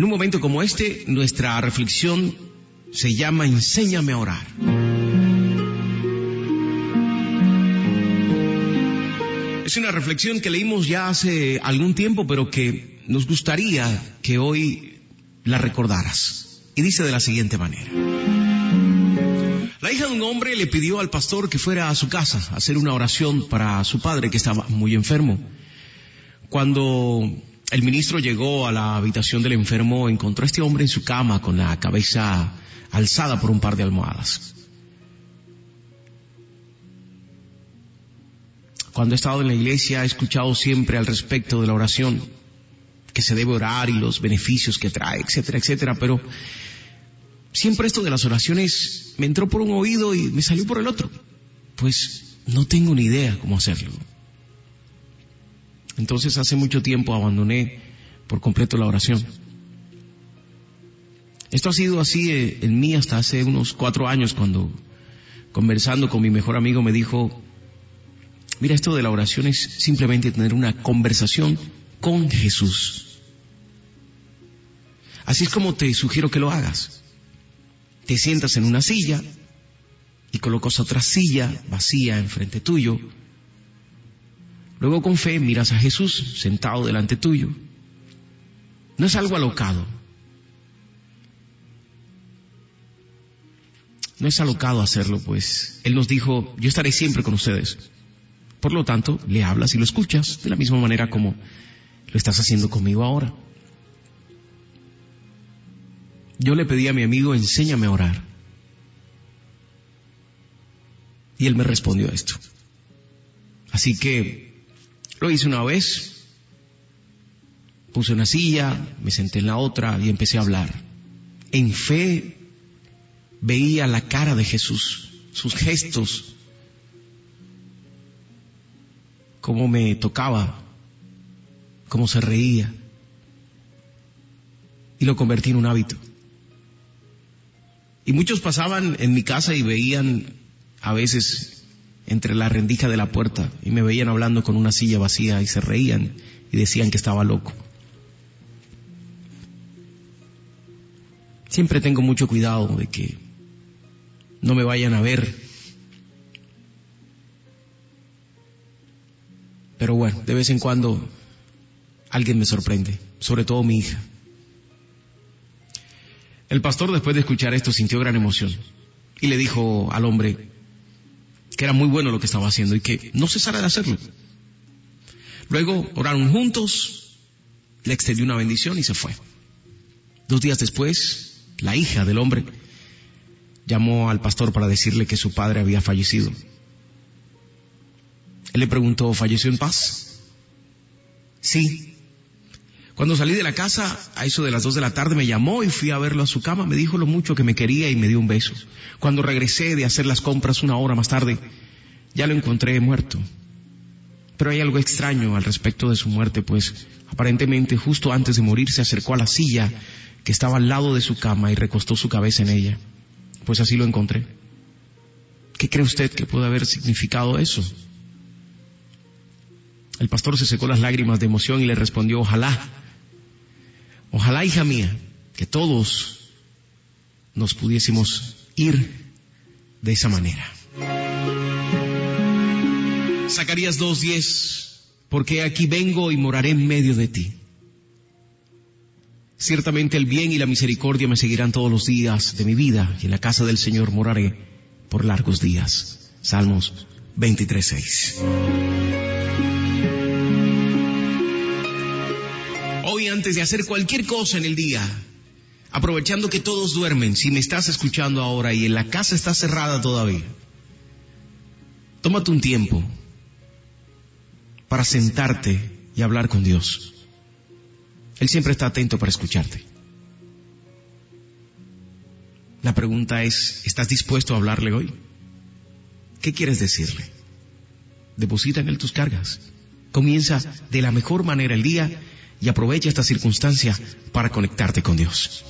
En un momento como este, nuestra reflexión se llama Enséñame a orar. Es una reflexión que leímos ya hace algún tiempo, pero que nos gustaría que hoy la recordaras. Y dice de la siguiente manera. La hija de un hombre le pidió al pastor que fuera a su casa a hacer una oración para su padre que estaba muy enfermo. Cuando el ministro llegó a la habitación del enfermo, encontró a este hombre en su cama con la cabeza alzada por un par de almohadas. Cuando he estado en la iglesia he escuchado siempre al respecto de la oración, que se debe orar y los beneficios que trae, etcétera, etcétera, pero siempre esto de las oraciones me entró por un oído y me salió por el otro. Pues no tengo ni idea cómo hacerlo. Entonces hace mucho tiempo abandoné por completo la oración. Esto ha sido así eh, en mí hasta hace unos cuatro años cuando conversando con mi mejor amigo me dijo, mira, esto de la oración es simplemente tener una conversación con Jesús. Así es como te sugiero que lo hagas. Te sientas en una silla y colocas otra silla vacía enfrente tuyo. Luego con fe miras a Jesús sentado delante tuyo. No es algo alocado, No es alocado hacerlo, pues Él nos dijo, yo estaré siempre con ustedes. Por lo tanto, le hablas y lo escuchas de la misma manera como lo estás haciendo conmigo ahora. Yo le pedí a mi amigo, enséñame a orar. Y él me respondió esto. Así que lo hice una vez, puse una silla, me senté en la otra y empecé a hablar. En fe veía la cara de Jesús, sus gestos, cómo me tocaba, cómo se reía. Y lo convertí en un hábito. Y muchos pasaban en mi casa y veían a veces entre la rendija de la puerta y me veían hablando con una silla vacía y se reían y decían que estaba loco. Siempre tengo mucho cuidado de que no me vayan a ver. Pero bueno, de vez en cuando alguien me sorprende, sobre todo mi hija. El pastor después de escuchar esto sintió gran emoción y le dijo al hombre que era muy bueno lo que estaba haciendo y que no cesara de hacerlo. Luego oraron juntos, le extendió una bendición y se fue. Dos días después, la hija del hombre llamó al pastor para decirle que su padre había fallecido. Él le preguntó, ¿falleció en paz? Sí. Cuando salí de la casa, a eso de las dos de la tarde, me llamó y fui a verlo a su cama, me dijo lo mucho que me quería y me dio un beso. Cuando regresé de hacer las compras una hora más tarde, ya lo encontré muerto. Pero hay algo extraño al respecto de su muerte, pues aparentemente justo antes de morir se acercó a la silla que estaba al lado de su cama y recostó su cabeza en ella. Pues así lo encontré. ¿Qué cree usted que puede haber significado eso? El pastor se secó las lágrimas de emoción y le respondió, ojalá, ojalá hija mía, que todos nos pudiésemos ir de esa manera. Zacarías 2.10, porque aquí vengo y moraré en medio de ti. Ciertamente el bien y la misericordia me seguirán todos los días de mi vida y en la casa del Señor moraré por largos días. Salmos 23.6. Hoy antes de hacer cualquier cosa en el día, aprovechando que todos duermen, si me estás escuchando ahora y en la casa está cerrada todavía, tómate un tiempo para sentarte y hablar con Dios. Él siempre está atento para escucharte. La pregunta es, ¿estás dispuesto a hablarle hoy? ¿Qué quieres decirle? Deposita en él tus cargas. Comienza de la mejor manera el día y aprovecha esta circunstancia para conectarte con Dios.